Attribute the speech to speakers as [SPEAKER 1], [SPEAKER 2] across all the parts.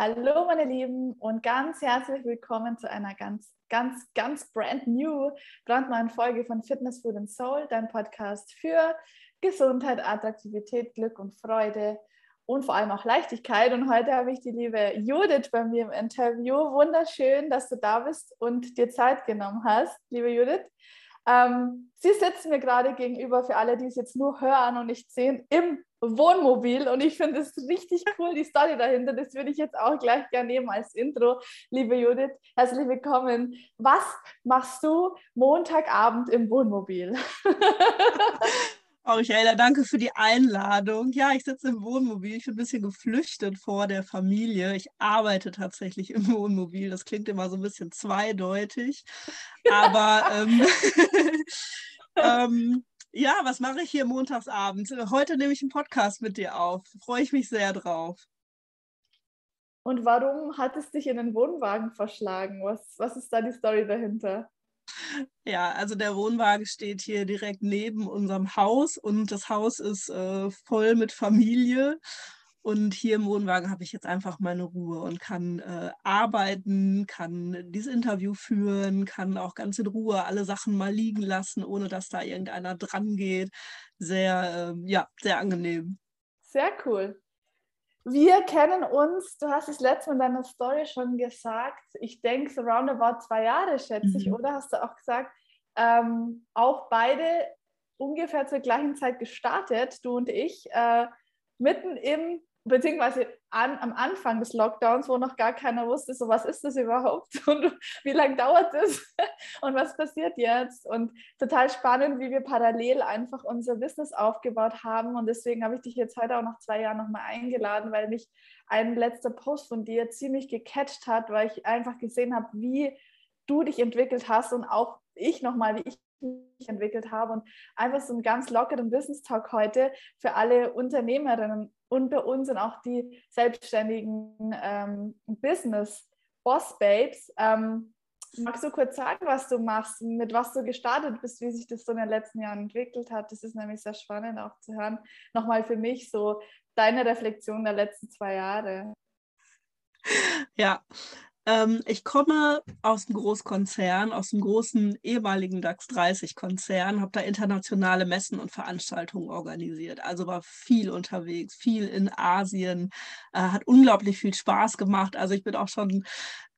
[SPEAKER 1] Hallo meine Lieben und ganz herzlich willkommen zu einer ganz, ganz, ganz brand new, brandneuen Folge von Fitness, Food and Soul, dein Podcast für Gesundheit, Attraktivität, Glück und Freude und vor allem auch Leichtigkeit. Und heute habe ich die liebe Judith bei mir im Interview. Wunderschön, dass du da bist und dir Zeit genommen hast, liebe Judith. Ähm, sie sitzt mir gerade gegenüber, für alle, die es jetzt nur hören und nicht sehen, im Wohnmobil und ich finde es richtig cool, die Story dahinter. Das würde ich jetzt auch gleich gerne nehmen als Intro. Liebe Judith, herzlich willkommen. Was machst du Montagabend im Wohnmobil?
[SPEAKER 2] Oh, Michaela, danke für die Einladung. Ja, ich sitze im Wohnmobil. Ich bin ein bisschen geflüchtet vor der Familie. Ich arbeite tatsächlich im Wohnmobil. Das klingt immer so ein bisschen zweideutig. Aber ähm, ähm, ja, was mache ich hier montagsabends? Heute nehme ich einen Podcast mit dir auf. Freue ich mich sehr drauf.
[SPEAKER 1] Und warum hat es dich in den Wohnwagen verschlagen? Was, was ist da die Story dahinter?
[SPEAKER 2] Ja, also der Wohnwagen steht hier direkt neben unserem Haus und das Haus ist äh, voll mit Familie. Und hier im Wohnwagen habe ich jetzt einfach meine Ruhe und kann äh, arbeiten, kann dieses Interview führen, kann auch ganz in Ruhe alle Sachen mal liegen lassen, ohne dass da irgendeiner dran geht. Sehr, äh, ja, sehr angenehm.
[SPEAKER 1] Sehr cool. Wir kennen uns, du hast es letztes Mal in deiner Story schon gesagt, ich denke so roundabout zwei Jahre, schätze mhm. ich, oder? Hast du auch gesagt, ähm, auch beide ungefähr zur gleichen Zeit gestartet, du und ich, äh, mitten im beziehungsweise an, am Anfang des Lockdowns, wo noch gar keiner wusste, so was ist das überhaupt und wie lange dauert das und was passiert jetzt. Und total spannend, wie wir parallel einfach unser Business aufgebaut haben. Und deswegen habe ich dich jetzt heute auch nach zwei Jahren nochmal eingeladen, weil mich ein letzter Post von dir ziemlich gecatcht hat, weil ich einfach gesehen habe, wie du dich entwickelt hast und auch ich nochmal, wie ich mich entwickelt habe und einfach so einen ganz lockeren Business Talk heute für alle Unternehmerinnen unter uns und auch die selbstständigen ähm, Business Boss Babes. Ähm, magst du kurz sagen, was du machst, mit was du gestartet bist, wie sich das so in den letzten Jahren entwickelt hat? Das ist nämlich sehr spannend auch zu hören. Nochmal für mich so deine Reflexion der letzten zwei Jahre.
[SPEAKER 2] Ja, ähm, ich komme aus einem Großkonzern, aus einem großen ehemaligen DAX 30-Konzern, habe da internationale Messen und Veranstaltungen organisiert. Also war viel unterwegs, viel in Asien, äh, hat unglaublich viel Spaß gemacht. Also ich bin auch schon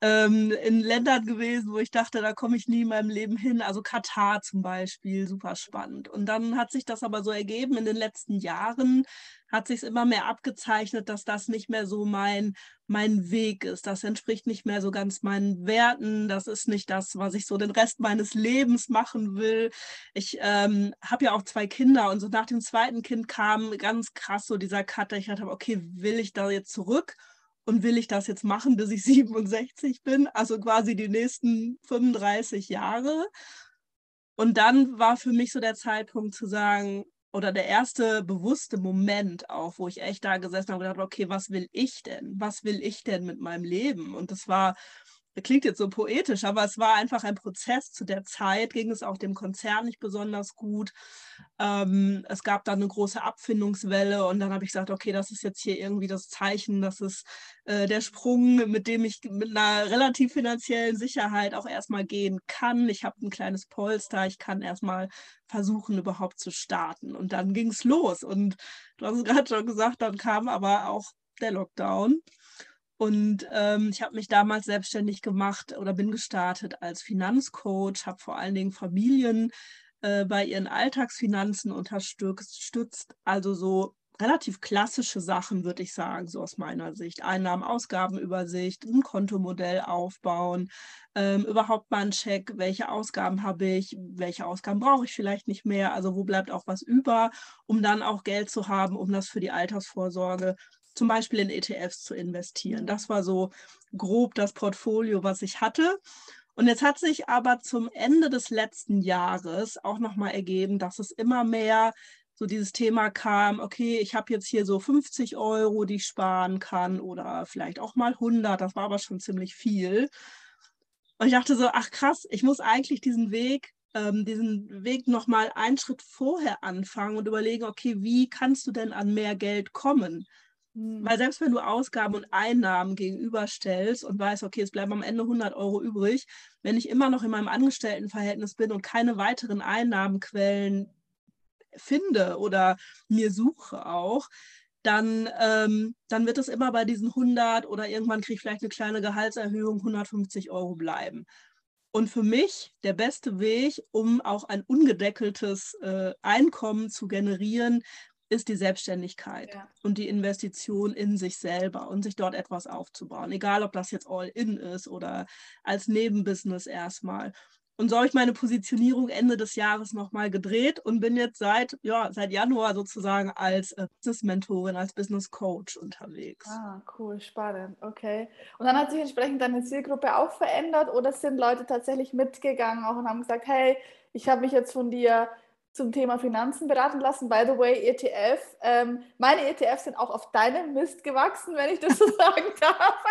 [SPEAKER 2] ähm, in Ländern gewesen, wo ich dachte, da komme ich nie in meinem Leben hin. Also Katar zum Beispiel, super spannend. Und dann hat sich das aber so ergeben in den letzten Jahren, hat sich immer mehr abgezeichnet, dass das nicht mehr so mein, mein Weg ist. Das entspricht nicht mehr so ganz meinen Werten. Das ist nicht das, was ich so den Rest meines Lebens machen will. Ich ähm, habe ja auch zwei Kinder und so nach dem zweiten Kind kam ganz krass so dieser Cut, ich dachte, okay, will ich da jetzt zurück? Und will ich das jetzt machen, bis ich 67 bin? Also quasi die nächsten 35 Jahre. Und dann war für mich so der Zeitpunkt zu sagen, oder der erste bewusste Moment auch, wo ich echt da gesessen habe und gedacht, okay, was will ich denn? Was will ich denn mit meinem Leben? Und das war klingt jetzt so poetisch, aber es war einfach ein Prozess. Zu der Zeit ging es auch dem Konzern nicht besonders gut. Ähm, es gab dann eine große Abfindungswelle und dann habe ich gesagt, okay, das ist jetzt hier irgendwie das Zeichen, das ist äh, der Sprung, mit dem ich mit einer relativ finanziellen Sicherheit auch erstmal gehen kann. Ich habe ein kleines Polster, ich kann erstmal versuchen, überhaupt zu starten. Und dann ging es los. Und du hast es gerade schon gesagt, dann kam aber auch der Lockdown. Und ähm, ich habe mich damals selbstständig gemacht oder bin gestartet als Finanzcoach, habe vor allen Dingen Familien äh, bei ihren Alltagsfinanzen unterstützt, also so relativ klassische Sachen, würde ich sagen, so aus meiner Sicht. Einnahmen, Ausgabenübersicht, ein Kontomodell aufbauen, ähm, überhaupt mal ein Check, welche Ausgaben habe ich, welche Ausgaben brauche ich vielleicht nicht mehr, also wo bleibt auch was über, um dann auch Geld zu haben, um das für die Altersvorsorge zum Beispiel in ETFs zu investieren. Das war so grob das Portfolio, was ich hatte. Und jetzt hat sich aber zum Ende des letzten Jahres auch nochmal ergeben, dass es immer mehr so dieses Thema kam, okay, ich habe jetzt hier so 50 Euro, die ich sparen kann oder vielleicht auch mal 100, das war aber schon ziemlich viel. Und ich dachte so, ach krass, ich muss eigentlich diesen Weg, ähm, diesen Weg nochmal einen Schritt vorher anfangen und überlegen, okay, wie kannst du denn an mehr Geld kommen? Hm. Weil selbst wenn du Ausgaben und Einnahmen gegenüberstellst und weißt, okay, es bleiben am Ende 100 Euro übrig, wenn ich immer noch in meinem Angestelltenverhältnis bin und keine weiteren Einnahmenquellen finde oder mir suche auch, dann, ähm, dann wird es immer bei diesen 100 oder irgendwann kriege ich vielleicht eine kleine Gehaltserhöhung 150 Euro bleiben. Und für mich der beste Weg, um auch ein ungedeckeltes äh, Einkommen zu generieren, ist die Selbstständigkeit ja. und die Investition in sich selber und sich dort etwas aufzubauen. Egal, ob das jetzt All-In ist oder als Nebenbusiness erstmal. Und so habe ich meine Positionierung Ende des Jahres nochmal gedreht und bin jetzt seit, ja, seit Januar sozusagen als äh, Business-Mentorin, als Business-Coach unterwegs.
[SPEAKER 1] Ah, cool, spannend, okay. Und dann hat sich entsprechend deine Zielgruppe auch verändert oder sind Leute tatsächlich mitgegangen auch und haben gesagt, hey, ich habe mich jetzt von dir zum Thema Finanzen beraten lassen. By the way, ETF. Ähm, meine ETFs sind auch auf deinem Mist gewachsen, wenn ich das so sagen darf.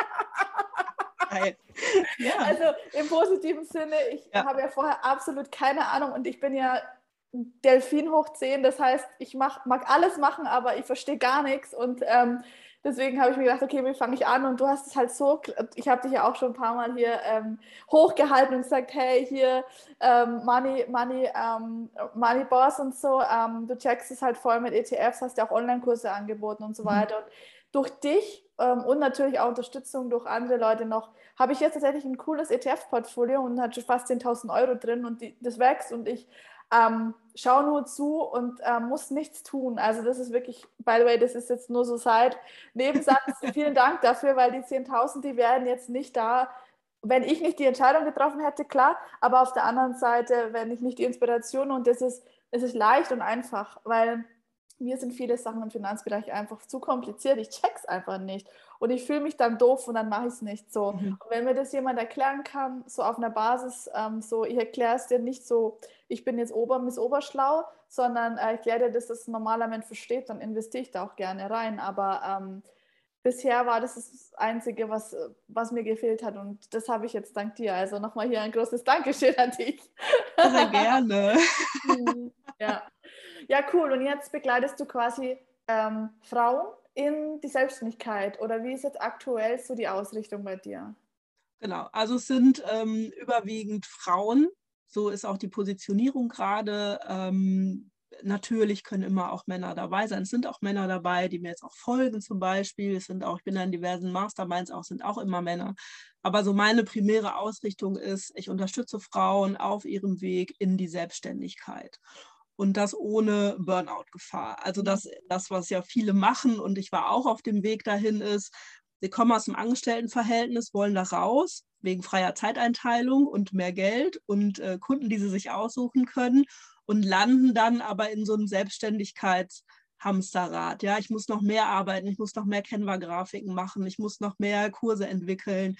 [SPEAKER 1] ja. Also im positiven Sinne, ich ja. habe ja vorher absolut keine Ahnung und ich bin ja Delfin hoch 10, das heißt, ich mach, mag alles machen, aber ich verstehe gar nichts und ähm, deswegen habe ich mir gedacht, okay, wie fange ich an? Und du hast es halt so, ich habe dich ja auch schon ein paar Mal hier ähm, hochgehalten und gesagt, hey, hier ähm, Money, Money, ähm, Money Boss und so, ähm, du checkst es halt voll mit ETFs, hast ja auch Online-Kurse angeboten und so mhm. weiter. Und durch dich ähm, und natürlich auch Unterstützung durch andere Leute noch, habe ich jetzt tatsächlich ein cooles ETF-Portfolio und hat schon fast 10.000 Euro drin und die, das wächst und ich ähm, schaue nur zu und ähm, muss nichts tun. Also das ist wirklich, by the way, das ist jetzt nur so seit Nebensatz. Vielen Dank dafür, weil die 10.000, die wären jetzt nicht da, wenn ich nicht die Entscheidung getroffen hätte, klar. Aber auf der anderen Seite, wenn ich nicht die Inspiration und das ist, es ist leicht und einfach, weil mir sind viele Sachen im Finanzbereich einfach zu kompliziert. Ich check's einfach nicht. Und ich fühle mich dann doof und dann mache ich es nicht so. Mhm. Und wenn mir das jemand erklären kann, so auf einer Basis, ähm, so ich erkläre es dir nicht so, ich bin jetzt Ober Miss Oberschlau, sondern äh, ich erkläre dir, dass das ein normaler Mensch versteht, dann investiere ich da auch gerne rein. Aber ähm, bisher war das das Einzige, was, was mir gefehlt hat. Und das habe ich jetzt dank dir. Also nochmal hier ein großes Dankeschön an dich.
[SPEAKER 2] Sehr gerne.
[SPEAKER 1] ja. Ja, cool. Und jetzt begleitest du quasi ähm, Frauen in die Selbstständigkeit oder wie ist jetzt aktuell so die Ausrichtung bei dir?
[SPEAKER 2] Genau, also es sind ähm, überwiegend Frauen. So ist auch die Positionierung gerade. Ähm, natürlich können immer auch Männer dabei sein. Es sind auch Männer dabei, die mir jetzt auch folgen zum Beispiel. Es sind auch, ich bin in diversen Masterminds auch, sind auch immer Männer. Aber so meine primäre Ausrichtung ist, ich unterstütze Frauen auf ihrem Weg in die Selbstständigkeit und das ohne Burnout-Gefahr. Also das, das, was ja viele machen und ich war auch auf dem Weg dahin ist, sie kommen aus dem Angestelltenverhältnis, wollen da raus, wegen freier Zeiteinteilung und mehr Geld und äh, Kunden, die sie sich aussuchen können und landen dann aber in so einem Selbstständigkeitshamsterrad. Ja, ich muss noch mehr arbeiten, ich muss noch mehr Canva-Grafiken machen, ich muss noch mehr Kurse entwickeln.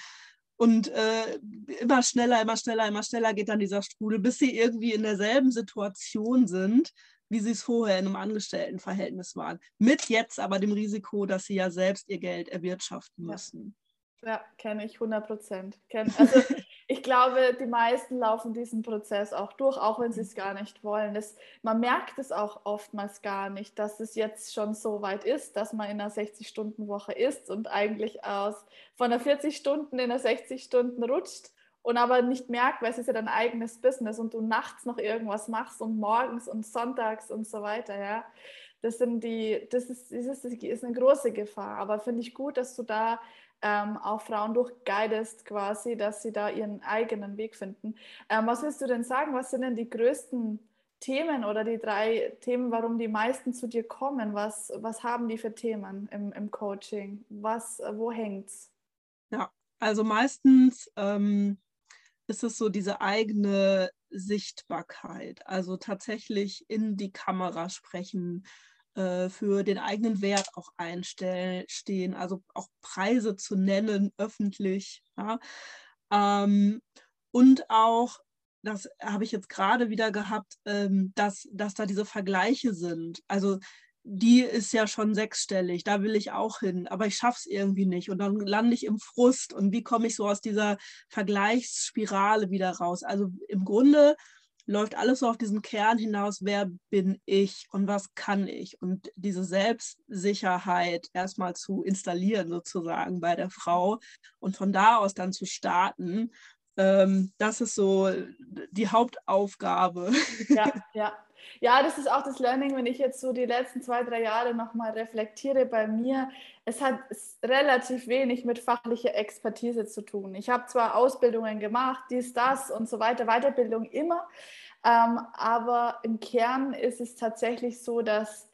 [SPEAKER 2] Und äh, immer schneller, immer schneller, immer schneller geht dann dieser Strudel, bis sie irgendwie in derselben Situation sind, wie sie es vorher in einem Angestelltenverhältnis waren. Mit jetzt aber dem Risiko, dass sie ja selbst ihr Geld erwirtschaften müssen.
[SPEAKER 1] Ja, ja kenne ich 100 Prozent. Also ich glaube, die meisten laufen diesen Prozess auch durch, auch wenn sie es gar nicht wollen. Das, man merkt es auch oftmals gar nicht, dass es jetzt schon so weit ist, dass man in einer 60-Stunden-Woche ist und eigentlich aus von einer 40 Stunden in einer 60 Stunden rutscht und aber nicht merkt, weil es ist ja dein eigenes Business und du nachts noch irgendwas machst und morgens und sonntags und so weiter, ja. Das sind die, das ist, das ist eine große Gefahr. Aber finde ich gut, dass du da ähm, auch Frauen durchguidest quasi, dass sie da ihren eigenen Weg finden. Ähm, was willst du denn sagen? Was sind denn die größten Themen oder die drei Themen, warum die meisten zu dir kommen? Was, was haben die für Themen im, im Coaching? Was, wo hängt's?
[SPEAKER 2] Ja, also meistens ähm, ist es so diese eigene Sichtbarkeit, also tatsächlich in die Kamera sprechen, äh, für den eigenen Wert auch einstehen, also auch Preise zu nennen öffentlich. Ja? Ähm, und auch, das habe ich jetzt gerade wieder gehabt, ähm, dass, dass da diese Vergleiche sind. Also die ist ja schon sechsstellig, da will ich auch hin, aber ich schaffe es irgendwie nicht und dann lande ich im Frust und wie komme ich so aus dieser Vergleichsspirale wieder raus? Also im Grunde läuft alles so auf diesen Kern hinaus, wer bin ich und was kann ich? Und diese Selbstsicherheit erstmal zu installieren, sozusagen bei der Frau und von da aus dann zu starten, ähm, das ist so die Hauptaufgabe.
[SPEAKER 1] Ja, ja. Ja, das ist auch das Learning, wenn ich jetzt so die letzten zwei, drei Jahre nochmal reflektiere bei mir. Es hat relativ wenig mit fachlicher Expertise zu tun. Ich habe zwar Ausbildungen gemacht, dies, das und so weiter, Weiterbildung immer, ähm, aber im Kern ist es tatsächlich so, dass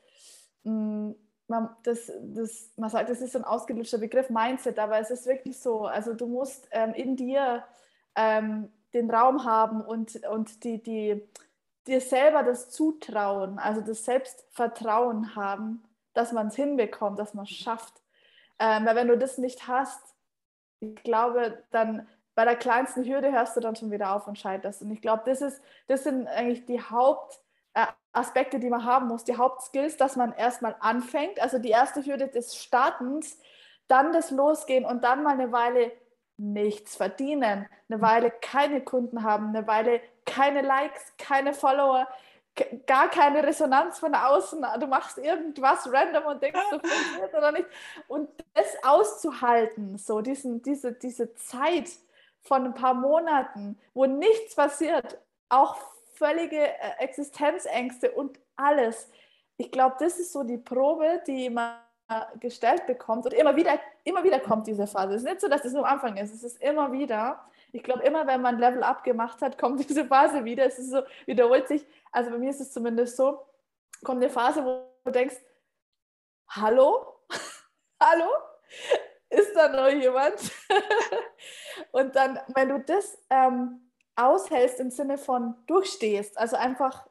[SPEAKER 1] mh, mm, man, das, das, man sagt, das ist ein ausgelutschter Begriff, Mindset, aber es ist wirklich so. Also du musst ähm, in dir ähm, den Raum haben und, und die, die, dir selber das Zutrauen, also das Selbstvertrauen haben, dass man es hinbekommt, dass man es schafft. Ähm, weil wenn du das nicht hast, ich glaube, dann bei der kleinsten Hürde hörst du dann schon wieder auf und scheiterst. Und ich glaube, das, das sind eigentlich die Hauptaspekte, äh, die man haben muss, die Hauptskills, dass man erstmal anfängt, also die erste Hürde des Startens, dann das Losgehen und dann mal eine Weile nichts verdienen, eine Weile keine Kunden haben, eine Weile keine Likes, keine Follower, gar keine Resonanz von außen. Du machst irgendwas random und denkst, du funktioniert oder nicht. Und das auszuhalten, so diesen, diese, diese Zeit von ein paar Monaten, wo nichts passiert, auch völlige äh, Existenzängste und alles. Ich glaube, das ist so die Probe, die man gestellt bekommt und immer wieder, immer wieder kommt diese Phase. Es ist nicht so, dass es nur am Anfang ist, es ist immer wieder. Ich glaube, immer wenn man Level Up gemacht hat, kommt diese Phase wieder. Es ist so, wiederholt sich. Also bei mir ist es zumindest so, kommt eine Phase, wo du denkst, hallo? hallo? Ist da noch jemand? und dann, wenn du das ähm, aushältst im Sinne von durchstehst, also einfach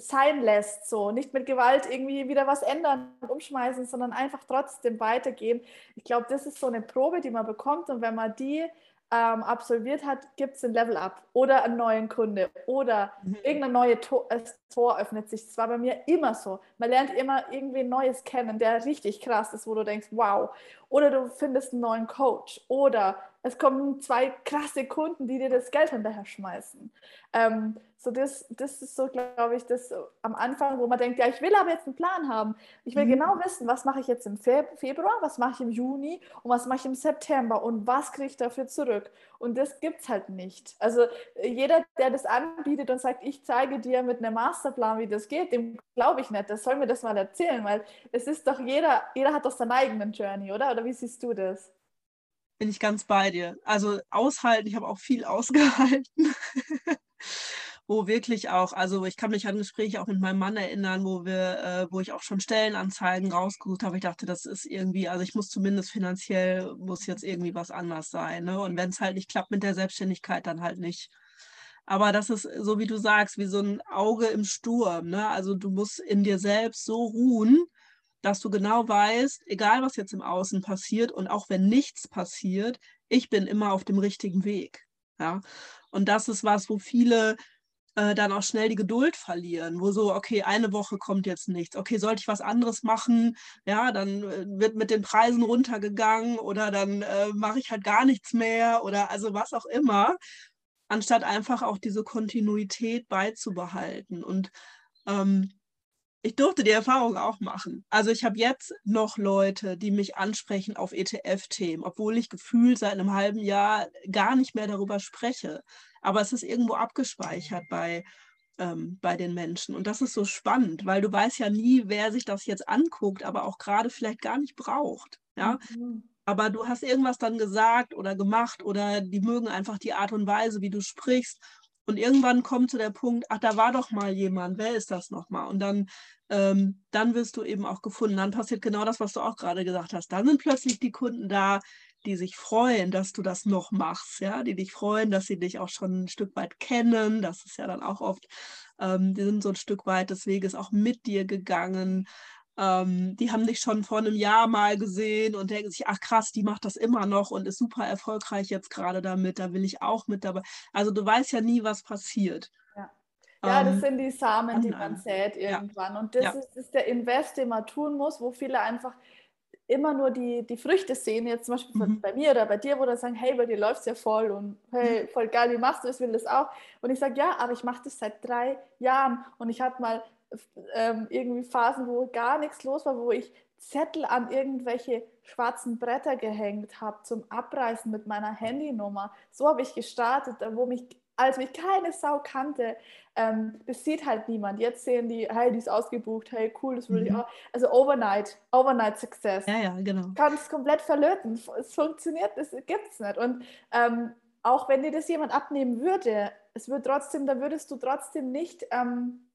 [SPEAKER 1] sein lässt, so nicht mit Gewalt irgendwie wieder was ändern und umschmeißen, sondern einfach trotzdem weitergehen. Ich glaube, das ist so eine Probe, die man bekommt und wenn man die ähm, absolviert hat, gibt es ein Level-Up oder einen neuen Kunde oder mhm. irgendein neues Tor, äh, Tor öffnet sich. Das war bei mir immer so. Man lernt immer irgendwie Neues kennen, der richtig krass ist, wo du denkst, wow. Oder du findest einen neuen Coach oder es kommen zwei krasse Kunden, die dir das Geld hinterher schmeißen. Ähm, so das, das ist so, glaube ich, das am Anfang, wo man denkt, ja, ich will aber jetzt einen Plan haben. Ich will mhm. genau wissen, was mache ich jetzt im Februar, was mache ich im Juni und was mache ich im September und was kriege ich dafür zurück. Und das gibt es halt nicht. Also jeder, der das anbietet und sagt, ich zeige dir mit einem Masterplan, wie das geht, dem glaube ich nicht. Das soll mir das mal erzählen, weil es ist doch jeder, jeder hat doch seinen eigenen Journey, oder? Oder wie siehst du das?
[SPEAKER 2] Bin ich ganz bei dir. Also aushalten, ich habe auch viel ausgehalten wo wirklich auch, also ich kann mich an Gespräche auch mit meinem Mann erinnern, wo wir, äh, wo ich auch schon Stellenanzeigen rausgesucht habe. Ich dachte, das ist irgendwie, also ich muss zumindest finanziell, muss jetzt irgendwie was anders sein. Ne? Und wenn es halt nicht klappt mit der Selbstständigkeit, dann halt nicht. Aber das ist, so wie du sagst, wie so ein Auge im Sturm. Ne? Also du musst in dir selbst so ruhen, dass du genau weißt, egal was jetzt im Außen passiert und auch wenn nichts passiert, ich bin immer auf dem richtigen Weg. Ja? Und das ist was, wo viele äh, dann auch schnell die Geduld verlieren, wo so, okay, eine Woche kommt jetzt nichts, okay, sollte ich was anderes machen, ja, dann äh, wird mit den Preisen runtergegangen oder dann äh, mache ich halt gar nichts mehr oder also was auch immer, anstatt einfach auch diese Kontinuität beizubehalten. Und ähm, ich durfte die Erfahrung auch machen. Also ich habe jetzt noch Leute, die mich ansprechen auf ETF-Themen, obwohl ich gefühlt seit einem halben Jahr gar nicht mehr darüber spreche aber es ist irgendwo abgespeichert bei, ähm, bei den Menschen. Und das ist so spannend, weil du weißt ja nie, wer sich das jetzt anguckt, aber auch gerade vielleicht gar nicht braucht. Ja? Mhm. Aber du hast irgendwas dann gesagt oder gemacht oder die mögen einfach die Art und Weise, wie du sprichst. Und irgendwann kommt zu der Punkt, ach, da war doch mal jemand, wer ist das nochmal? Und dann, ähm, dann wirst du eben auch gefunden. Dann passiert genau das, was du auch gerade gesagt hast. Dann sind plötzlich die Kunden da, die sich freuen, dass du das noch machst, ja, die dich freuen, dass sie dich auch schon ein Stück weit kennen. Das ist ja dann auch oft, ähm, die sind so ein Stück weit des Weges auch mit dir gegangen. Ähm, die haben dich schon vor einem Jahr mal gesehen und denken sich, ach krass, die macht das immer noch und ist super erfolgreich jetzt gerade damit, da will ich auch mit dabei. Also du weißt ja nie, was passiert.
[SPEAKER 1] Ja. Ja, das ähm, sind die Samen, die man sät irgendwann. Ja. Und das, ja. ist, ist, der Invest, den man tun muss, wo viele einfach immer nur die, die Früchte sehen, jetzt zum Beispiel mhm. bei mir oder bei dir, wo dann sagen, hey, bei dir läuft es ja voll und hey, mhm. voll geil, wie machst du das, will das auch. Und ich sage, ja, aber ich mache das seit drei Jahren und ich hatte mal ähm, irgendwie Phasen, wo gar nichts los war, wo ich Zettel an irgendwelche schwarzen Bretter gehängt habe zum Abreißen mit meiner Handynummer. So habe ich gestartet, wo mich als mich keine Sau kannte, ähm, das sieht halt niemand. Jetzt sehen die, hey, die ist ausgebucht, hey, cool, das will mhm. ich auch. Also Overnight, Overnight Success.
[SPEAKER 2] Ja, ja, genau.
[SPEAKER 1] Kann es komplett verlöten. Es funktioniert, das gibt es nicht. Und ähm, auch wenn dir das jemand abnehmen würde, es wird trotzdem, da würdest du trotzdem nicht ähm,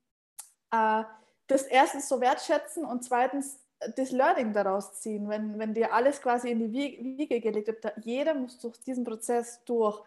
[SPEAKER 1] äh, das erstens so wertschätzen und zweitens das Learning daraus ziehen, wenn, wenn dir alles quasi in die Wiege gelegt wird. Jeder muss durch diesen Prozess durch.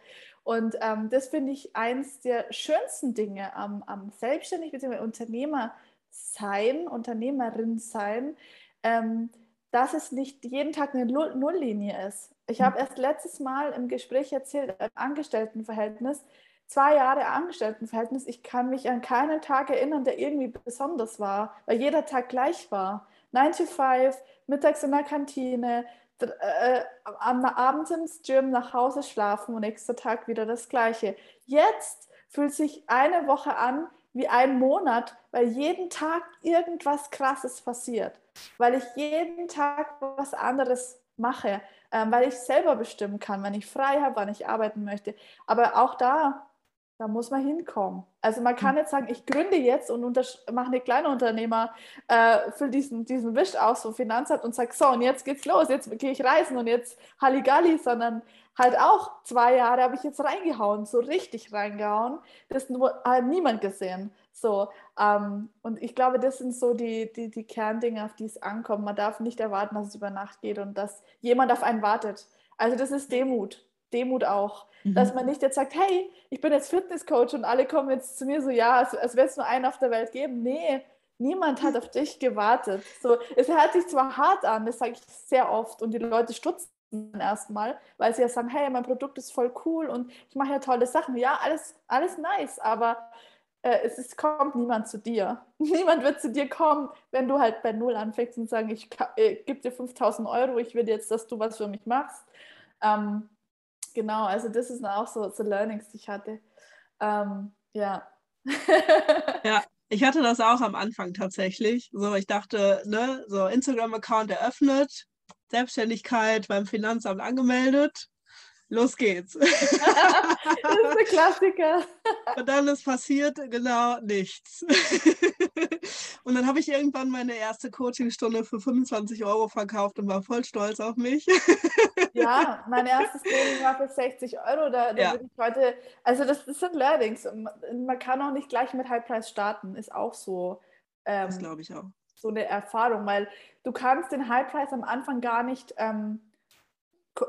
[SPEAKER 1] Und ähm, das finde ich eins der schönsten Dinge am, am Selbstständig bzw. Unternehmer sein, Unternehmerin sein, ähm, dass es nicht jeden Tag eine Nulllinie ist. Ich habe mhm. erst letztes Mal im Gespräch erzählt, im Angestelltenverhältnis, zwei Jahre Angestelltenverhältnis, ich kann mich an keinen Tag erinnern, der irgendwie besonders war, weil jeder Tag gleich war. 9 to 5, mittags in der Kantine, äh, am Abend ins Gym, nach Hause schlafen und nächster Tag wieder das Gleiche. Jetzt fühlt sich eine Woche an wie ein Monat, weil jeden Tag irgendwas Krasses passiert, weil ich jeden Tag was anderes mache, ähm, weil ich selber bestimmen kann, wenn ich frei habe, wann ich arbeiten möchte. Aber auch da da muss man hinkommen. Also man kann nicht hm. sagen, ich gründe jetzt und mache eine Kleinunternehmer äh, für diesen, diesen Wisch aus vom Finanzamt und sage, so und jetzt geht's los, jetzt gehe ich reisen und jetzt Halligalli, sondern halt auch zwei Jahre habe ich jetzt reingehauen, so richtig reingehauen. Das hat niemand gesehen. So, ähm, und ich glaube, das sind so die, die, die Kerndinge, auf die es ankommt. Man darf nicht erwarten, dass es über Nacht geht und dass jemand auf einen wartet. Also das ist Demut. Demut auch. Mhm. Dass man nicht jetzt sagt, hey, ich bin jetzt Fitnesscoach und alle kommen jetzt zu mir so, ja, als, als wäre es nur einen auf der Welt geben. Nee, niemand hat auf dich gewartet. So, es hört sich zwar hart an, das sage ich sehr oft und die Leute stutzen erstmal, weil sie ja sagen, hey, mein Produkt ist voll cool und ich mache ja tolle Sachen. Ja, alles, alles nice, aber äh, es ist, kommt niemand zu dir. Niemand wird zu dir kommen, wenn du halt bei Null anfängst und sagen, ich äh, gebe dir 5000 Euro, ich will jetzt, dass du was für mich machst. Ähm, genau, also das ist auch so, so Learnings, die ich hatte. Ähm, ja.
[SPEAKER 2] ja, ich hatte das auch am Anfang tatsächlich. So, ich dachte, ne, so Instagram-Account eröffnet, Selbstständigkeit beim Finanzamt angemeldet. Los geht's. das ist
[SPEAKER 1] der Klassiker.
[SPEAKER 2] Und dann ist passiert genau nichts. Und dann habe ich irgendwann meine erste Coachingstunde für 25 Euro verkauft und war voll stolz auf mich.
[SPEAKER 1] Ja, mein erstes Training war für 60 Euro. Da, da ja. würde ich heute, also das, das sind Learnings. Man kann auch nicht gleich mit Halbpreis starten, ist auch so.
[SPEAKER 2] Ähm, das glaube ich auch.
[SPEAKER 1] So eine Erfahrung, weil du kannst den Halbpreis am Anfang gar nicht, ähm,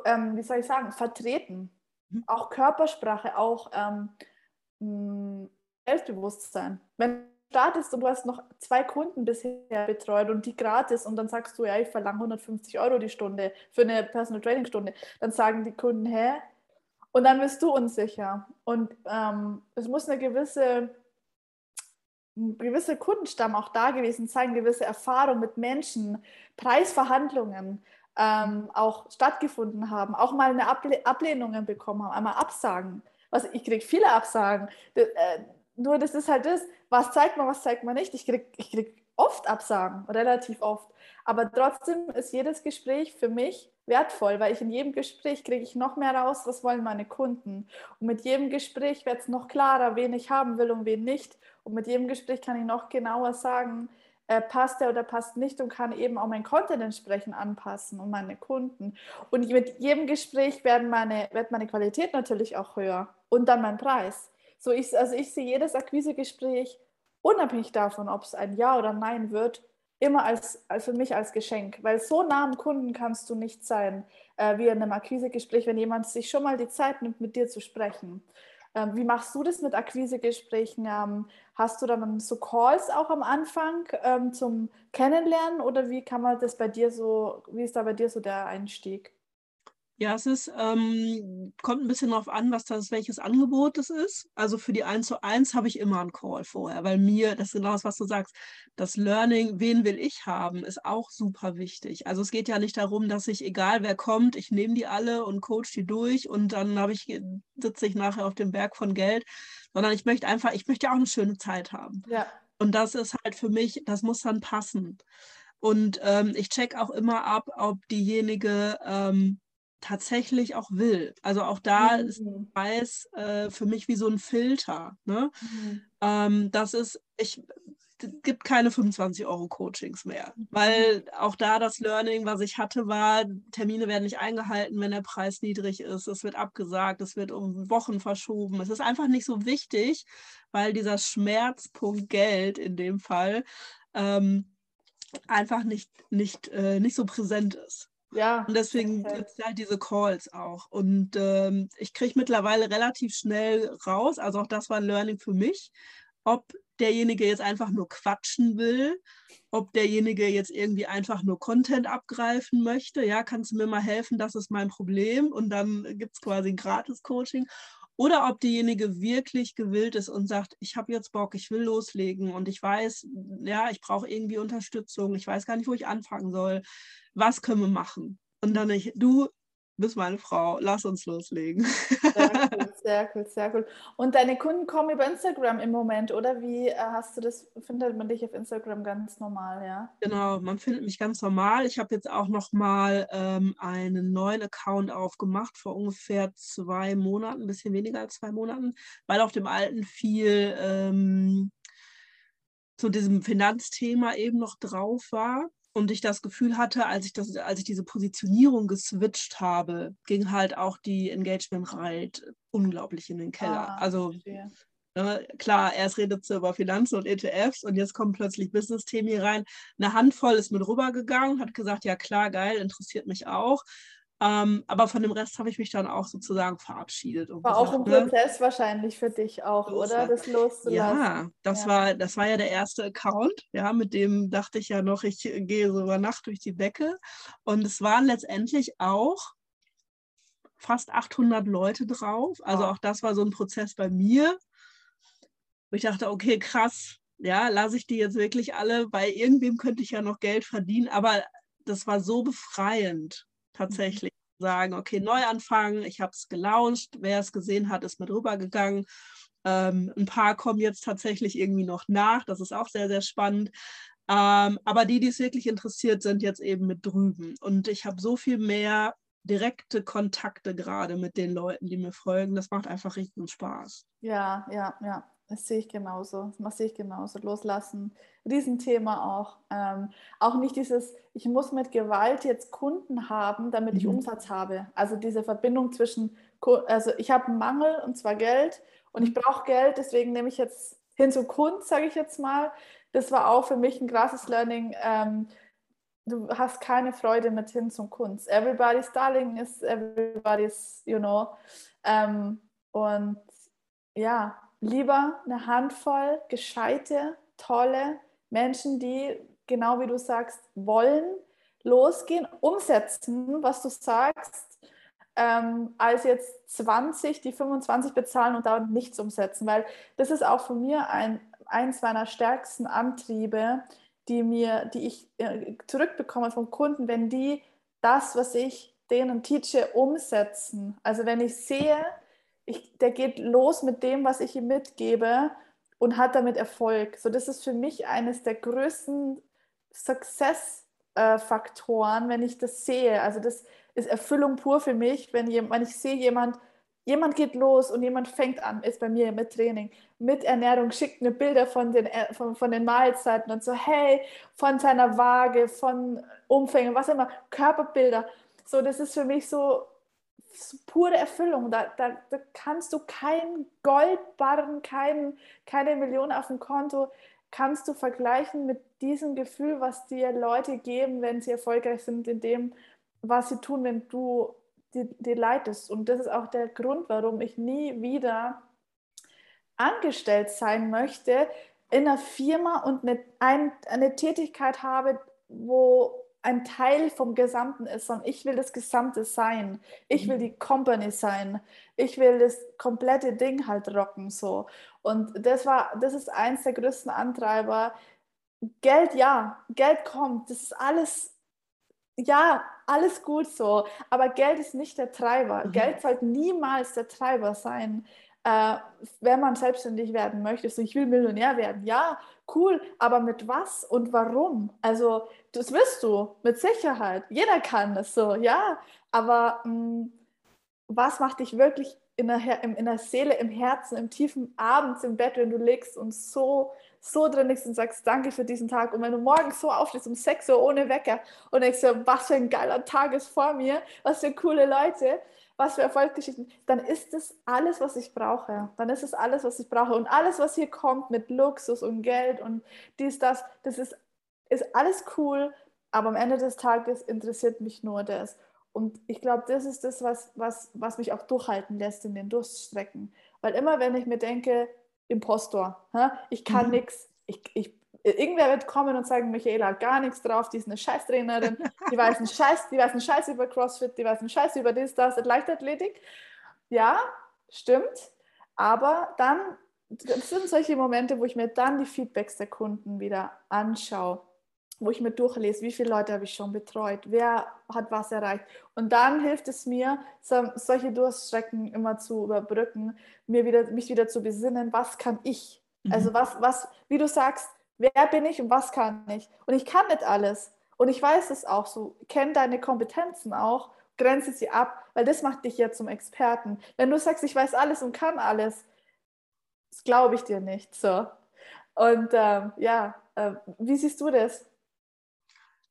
[SPEAKER 1] ähm, wie soll ich sagen, vertreten. Mhm. Auch Körpersprache, auch ähm, Selbstbewusstsein. Wenn startest und du hast noch zwei Kunden bisher betreut und die gratis und dann sagst du, ja, ich verlange 150 Euro die Stunde für eine Personal Training Stunde, dann sagen die Kunden, hä? Und dann wirst du unsicher. Und ähm, es muss eine gewisse, ein gewisser Kundenstamm auch da gewesen sein, gewisse Erfahrung mit Menschen, Preisverhandlungen ähm, auch stattgefunden haben, auch mal eine Able Ablehnungen bekommen haben, einmal Absagen. Also ich kriege viele Absagen. Das, äh, nur das ist halt das, was zeigt man, was zeigt man nicht. Ich kriege ich krieg oft Absagen, relativ oft. Aber trotzdem ist jedes Gespräch für mich wertvoll, weil ich in jedem Gespräch kriege ich noch mehr raus, was wollen meine Kunden. Und mit jedem Gespräch wird es noch klarer, wen ich haben will und wen nicht. Und mit jedem Gespräch kann ich noch genauer sagen, äh, passt der oder passt nicht und kann eben auch mein Content entsprechend anpassen und meine Kunden. Und mit jedem Gespräch werden meine, wird meine Qualität natürlich auch höher und dann mein Preis. So ich, also ich sehe jedes Akquisegespräch, unabhängig davon, ob es ein Ja oder Nein wird, immer als, als für mich als Geschenk, weil so nah am Kunden kannst du nicht sein äh, wie in einem Akquisegespräch, wenn jemand sich schon mal die Zeit nimmt, mit dir zu sprechen. Ähm, wie machst du das mit Akquisegesprächen? Ähm, hast du dann so Calls auch am Anfang ähm, zum Kennenlernen oder wie kann man das bei dir so, wie ist da bei dir so der Einstieg?
[SPEAKER 2] Ja, es ist, ähm, kommt ein bisschen darauf an, was das, welches Angebot es ist. Also für die 1 zu 1 habe ich immer einen Call vorher, weil mir, das ist genau das, was du sagst, das Learning, wen will ich haben, ist auch super wichtig. Also es geht ja nicht darum, dass ich, egal wer kommt, ich nehme die alle und coach die durch und dann habe ich, sitze ich nachher auf dem Berg von Geld, sondern ich möchte einfach, ich möchte ja auch eine schöne Zeit haben.
[SPEAKER 1] Ja.
[SPEAKER 2] Und das ist halt für mich, das muss dann passen. Und ähm, ich check auch immer ab, ob diejenige ähm, tatsächlich auch will. Also auch da mhm. ist Preis äh, für mich wie so ein Filter. Ne? Mhm. Ähm, das ist, ich gibt keine 25 Euro Coachings mehr, mhm. weil auch da das Learning, was ich hatte, war, Termine werden nicht eingehalten, wenn der Preis niedrig ist. Es wird abgesagt, es wird um Wochen verschoben. Es ist einfach nicht so wichtig, weil dieser Schmerzpunkt Geld in dem Fall ähm, einfach nicht, nicht, äh, nicht so präsent ist.
[SPEAKER 1] Ja.
[SPEAKER 2] Und deswegen gibt es halt diese Calls auch. Und ähm, ich kriege mittlerweile relativ schnell raus, also auch das war ein Learning für mich, ob derjenige jetzt einfach nur quatschen will, ob derjenige jetzt irgendwie einfach nur Content abgreifen möchte. Ja, kannst du mir mal helfen, das ist mein Problem. Und dann gibt es quasi ein Gratis-Coaching. Oder ob diejenige wirklich gewillt ist und sagt, ich habe jetzt Bock, ich will loslegen und ich weiß, ja, ich brauche irgendwie Unterstützung, ich weiß gar nicht, wo ich anfangen soll was können wir machen? Und dann ich, du bist meine Frau, lass uns loslegen.
[SPEAKER 1] Sehr cool, sehr cool, sehr cool. Und deine Kunden kommen über Instagram im Moment, oder? Wie äh, hast du das, findet man dich auf Instagram ganz normal, ja?
[SPEAKER 2] Genau, man findet mich ganz normal. Ich habe jetzt auch nochmal ähm, einen neuen Account aufgemacht vor ungefähr zwei Monaten, ein bisschen weniger als zwei Monaten, weil auf dem alten viel ähm, zu diesem Finanzthema eben noch drauf war und ich das Gefühl hatte, als ich, das, als ich diese Positionierung geswitcht habe, ging halt auch die Engagement-Rate unglaublich in den Keller. Ah, also ne, klar, erst redet sie über Finanzen und ETFs und jetzt kommen plötzlich Business-Themen hier rein. Eine Handvoll ist mit rübergegangen, hat gesagt, ja klar, geil, interessiert mich auch. Ähm, aber von dem Rest habe ich mich dann auch sozusagen verabschiedet.
[SPEAKER 1] War gesagt, auch ein ne? Prozess wahrscheinlich für dich auch, oder? Das loszulassen.
[SPEAKER 2] Ja, das, ja. War, das war ja der erste Account. Ja, mit dem dachte ich ja noch, ich gehe so über Nacht durch die Decke. Und es waren letztendlich auch fast 800 Leute drauf. Also auch das war so ein Prozess bei mir. Wo ich dachte, okay, krass, ja, lasse ich die jetzt wirklich alle, bei irgendwem könnte ich ja noch Geld verdienen, aber das war so befreiend, tatsächlich sagen, okay, Neuanfang, ich habe es gelauncht, wer es gesehen hat, ist mit rübergegangen. Ähm, ein paar kommen jetzt tatsächlich irgendwie noch nach, das ist auch sehr, sehr spannend. Ähm, aber die, die es wirklich interessiert, sind jetzt eben mit drüben. Und ich habe so viel mehr direkte Kontakte gerade mit den Leuten, die mir folgen. Das macht einfach richtig Spaß.
[SPEAKER 1] Ja, ja, ja. Das sehe ich genauso. Das sehe ich genauso. Loslassen. Riesenthema auch. Ähm, auch nicht dieses, ich muss mit Gewalt jetzt Kunden haben, damit ich mhm. Umsatz habe. Also diese Verbindung zwischen, also ich habe einen Mangel und zwar Geld und ich mhm. brauche Geld, deswegen nehme ich jetzt hin zur Kunst, sage ich jetzt mal. Das war auch für mich ein krasses Learning. Ähm, du hast keine Freude mit hin zum Kunst. Everybody's darling is everybody's, you know. Ähm, und ja, lieber eine Handvoll gescheite, tolle Menschen, die, genau wie du sagst, wollen, losgehen, umsetzen, was du sagst, ähm, als jetzt 20, die 25 bezahlen und da nichts umsetzen. Weil das ist auch von mir ein, eins meiner stärksten Antriebe, die, mir, die ich äh, zurückbekomme von Kunden, wenn die das, was ich denen teache, umsetzen. Also wenn ich sehe, ich, der geht los mit dem, was ich ihm mitgebe und hat damit Erfolg. So, das ist für mich eines der größten Success-Faktoren, wenn ich das sehe. Also das ist Erfüllung pur für mich, wenn, wenn ich sehe, jemand, jemand geht los und jemand fängt an, ist bei mir mit Training, mit Ernährung, schickt mir Bilder von den, äh, von, von den Mahlzeiten und so, hey, von seiner Waage, von Umfängen, was immer, Körperbilder. So, das ist für mich so pure Erfüllung. Da, da, da kannst du kein Goldbarren, kein, keine Million auf dem Konto, kannst du vergleichen mit diesem Gefühl, was dir Leute geben, wenn sie erfolgreich sind in dem, was sie tun, wenn du die, die leitest. Und das ist auch der Grund, warum ich nie wieder angestellt sein möchte in einer Firma und eine, eine Tätigkeit habe, wo ein Teil vom Gesamten ist, sondern ich will das Gesamte sein. Ich will mhm. die Company sein. Ich will das komplette Ding halt rocken so. Und das war, das ist eins der größten Antreiber. Geld, ja, Geld kommt. Das ist alles, ja, alles gut so. Aber Geld ist nicht der Treiber. Mhm. Geld sollte niemals der Treiber sein äh, wenn man selbstständig werden möchte, so ich will Millionär werden, ja, cool, aber mit was und warum? Also das wirst du mit Sicherheit. Jeder kann das so, ja, aber mh, mm, was macht dich wirklich in der, in der Seele, im Herzen, im tiefen Abends im Bett, wenn du liegst und so, so drin liegst und sagst, danke für diesen Tag. Und wenn du morgens so aufstehst um 6 Uhr ohne Wecker und denkst, was für ein geiler Tag ist vor mir, was für coole Leute, was für Erfolgsgeschichten, dann ist es alles, was ich brauche. Dann ist es alles, was ich brauche. Und alles, was hier kommt mit Luxus und Geld und dies, das, das ist, ist alles cool, aber am Ende des Tages interessiert mich nur das. Und ich glaube, das ist das, was, was, was mich auch durchhalten lässt in den Durststrecken. Weil immer, wenn ich mir denke, Impostor, ich kann mhm. nichts, ich, ich irgendwer wird kommen und sagen, Michaela hat gar nichts drauf, die ist eine Scheißtrainerin, die weiß einen Scheiß, die weiß einen Scheiß über CrossFit, die weiß einen Scheiß über das, das, Leichtathletik. Ja, stimmt. Aber dann, das sind solche Momente, wo ich mir dann die Feedbacks der Kunden wieder anschaue, wo ich mir durchlese, wie viele Leute habe ich schon betreut, wer hat was erreicht. Und dann hilft es mir, so, solche Durststrecken immer zu überbrücken, mir wieder, mich wieder zu besinnen, was kann ich? Also mhm. was, was, wie du sagst, Wer bin ich und was kann ich? Und ich kann nicht alles. Und ich weiß es auch so. Kenn deine Kompetenzen auch, grenze sie ab, weil das macht dich ja zum Experten. Wenn du sagst, ich weiß alles und kann alles, das glaube ich dir nicht. So. Und ähm, ja, äh, wie siehst du das?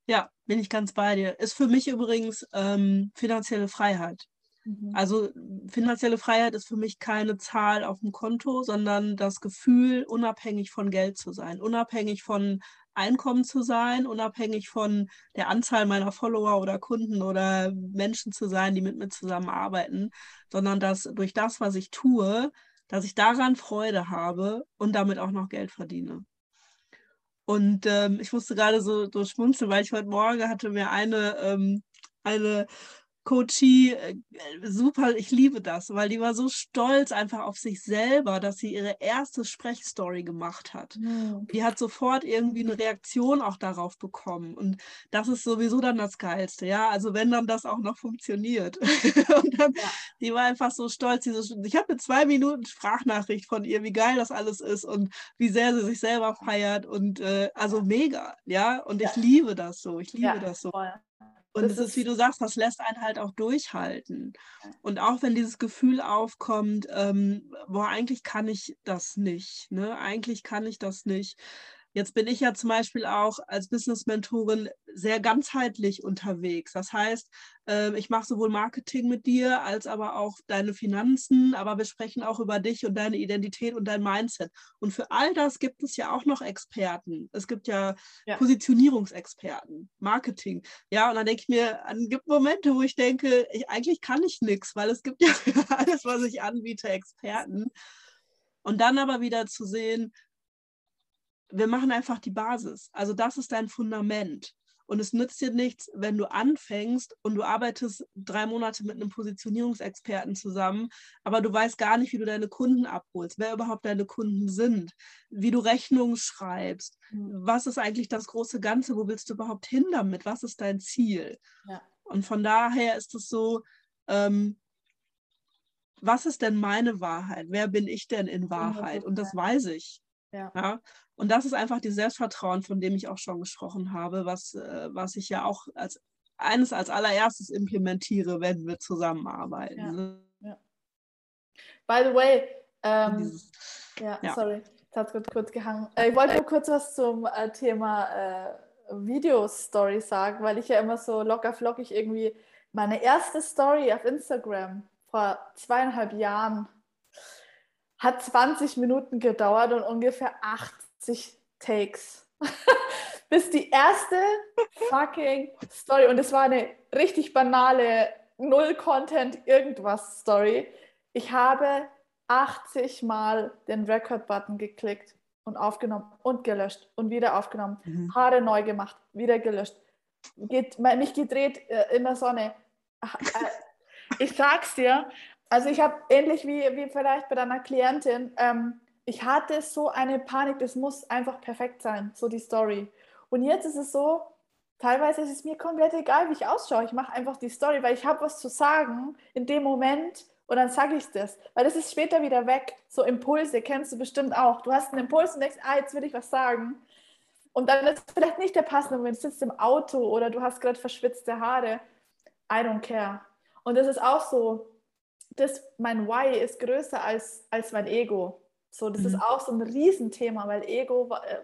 [SPEAKER 2] Ja, bin ich ganz bei dir. Ist für mich übrigens ähm, finanzielle Freiheit. Mhm. Also finanzielle Freiheit ist für mich keine Zahl auf dem Konto, sondern das Gefühl, unabhängig von Geld zu sein, unabhängig von Einkommen zu sein, unabhängig von der Anzahl meiner Follower oder Kunden oder Menschen zu sein, die mit mir zusammenarbeiten, sondern dass durch das, was ich tue, dass ich daran Freude habe und damit auch noch Geld verdiene. Und ähm, ich musste gerade so, so schmunzeln, weil ich heute Morgen hatte mir eine, ähm, eine Coachie, äh, super, ich liebe das, weil die war so stolz einfach auf sich selber, dass sie ihre erste Sprechstory gemacht hat. Mhm. Die hat sofort irgendwie eine Reaktion auch darauf bekommen. Und das ist sowieso dann das Geilste, ja. Also wenn dann das auch noch funktioniert. und dann, ja. die war einfach so stolz. So, ich habe eine zwei Minuten Sprachnachricht von ihr, wie geil das alles ist und wie sehr sie sich selber feiert. Und äh, also mega, ja. Und ich liebe das so. Ich liebe ja, das so. Voll. Und es ist, wie du sagst, das lässt einen halt auch durchhalten. Und auch wenn dieses Gefühl aufkommt, ähm, boah, eigentlich kann ich das nicht, ne? Eigentlich kann ich das nicht. Jetzt bin ich ja zum Beispiel auch als Business-Mentorin sehr ganzheitlich unterwegs. Das heißt, ähm, ich mache sowohl Marketing mit dir als aber auch deine Finanzen, aber wir sprechen auch über dich und deine Identität und dein Mindset. Und für all das gibt es ja auch noch Experten. Es gibt ja, ja. Positionierungsexperten, Marketing. Ja, und dann denke ich mir, es gibt Momente, wo ich denke, ich, eigentlich kann ich nichts, weil es gibt ja für alles, was ich anbiete, Experten. Und dann aber wieder zu sehen, wir machen einfach die Basis. Also das ist dein Fundament. Und es nützt dir nichts, wenn du anfängst und du arbeitest drei Monate mit einem Positionierungsexperten zusammen, aber du weißt gar nicht, wie du deine Kunden abholst, wer überhaupt deine Kunden sind, wie du Rechnungen schreibst, mhm. was ist eigentlich das große Ganze, wo willst du überhaupt hin damit, was ist dein Ziel? Ja. Und von daher ist es so, ähm, was ist denn meine Wahrheit? Wer bin ich denn in Wahrheit? Und das weiß ich. Ja. ja. Und das ist einfach dieses Selbstvertrauen, von dem ich auch schon gesprochen habe, was, äh, was ich ja auch als eines als allererstes implementiere, wenn wir zusammenarbeiten. Ja. Ne?
[SPEAKER 1] ja. By the way, ähm, dieses, ja, sorry, das hat kurz, kurz gehangen. Äh, ich wollte nur kurz was zum äh, Thema äh, Video-Story sagen, weil ich ja immer so locker flockig irgendwie meine erste Story auf Instagram vor zweieinhalb Jahren hat 20 Minuten gedauert und ungefähr 80 Takes. Bis die erste fucking Story, und es war eine richtig banale Null-Content-Irgendwas-Story. Ich habe 80 Mal den Record-Button geklickt und aufgenommen und gelöscht und wieder aufgenommen. Mhm. Haare neu gemacht, wieder gelöscht. geht, mich gedreht äh, in der Sonne. Ach, äh, ich sag's dir, also ich habe ähnlich wie, wie vielleicht bei deiner Klientin, ähm, ich hatte so eine Panik, das muss einfach perfekt sein, so die Story. Und jetzt ist es so, teilweise ist es mir komplett egal, wie ich ausschaue. Ich mache einfach die Story, weil ich habe was zu sagen in dem Moment und dann sage ich das. Weil das ist später wieder weg. So Impulse kennst du bestimmt auch. Du hast einen Impuls und denkst, ah, jetzt will ich was sagen. Und dann ist vielleicht nicht der passende Moment, du sitzt im Auto oder du hast gerade verschwitzte Haare. I don't care. Und das ist auch so, das, mein Why ist größer als, als mein Ego. So, das mhm. ist auch so ein Riesenthema, weil Ego äh,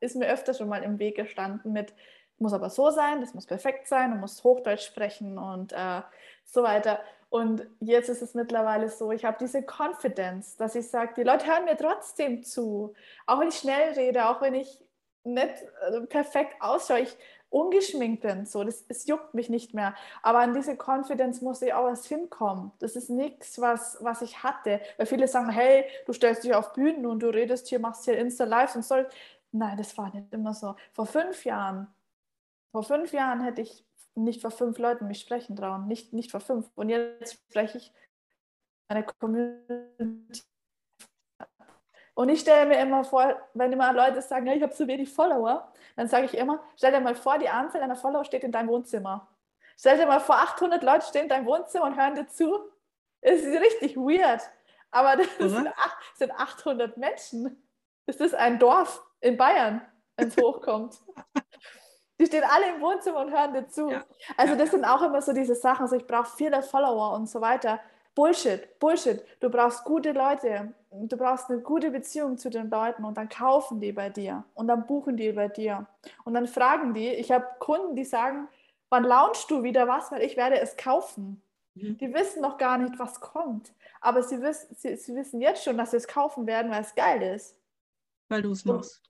[SPEAKER 1] ist mir öfter schon mal im Weg gestanden mit, muss aber so sein, das muss perfekt sein, du musst Hochdeutsch sprechen und äh, so weiter. Und jetzt ist es mittlerweile so, ich habe diese Confidence, dass ich sage, die Leute hören mir trotzdem zu. Auch wenn ich schnell rede, auch wenn ich nicht äh, perfekt ausschaue, ich ungeschminkt bin, so, das, das juckt mich nicht mehr. Aber an diese Confidence muss ich auch was hinkommen. Das ist nichts, was, was ich hatte. Weil viele sagen, hey, du stellst dich auf Bühnen und du redest hier, machst hier Insta-Lives und so. Nein, das war nicht immer so. Vor fünf Jahren, vor fünf Jahren hätte ich nicht vor fünf Leuten mich sprechen trauen. Nicht, nicht vor fünf. Und jetzt spreche ich meine Community und ich stelle mir immer vor, wenn immer Leute sagen, ja, ich habe zu wenig Follower, dann sage ich immer, stell dir mal vor, die Anzahl deiner Follower steht in deinem Wohnzimmer. Stell dir mal vor, 800 Leute stehen in deinem Wohnzimmer und hören dir zu. Das ist richtig weird. Aber das mhm. sind 800 Menschen. Das ist ein Dorf in Bayern, wenn es hochkommt. Die stehen alle im Wohnzimmer und hören dir zu. Ja. Also das sind auch immer so diese Sachen, so ich brauche viele Follower und so weiter. Bullshit, Bullshit. Du brauchst gute Leute. Du brauchst eine gute Beziehung zu den Leuten und dann kaufen die bei dir und dann buchen die bei dir. Und dann fragen die, ich habe Kunden, die sagen, wann launchst du wieder was, weil ich werde es kaufen. Mhm. Die wissen noch gar nicht, was kommt. Aber sie wissen, sie, sie wissen jetzt schon, dass sie es kaufen werden, weil es geil ist.
[SPEAKER 2] Weil du es machst.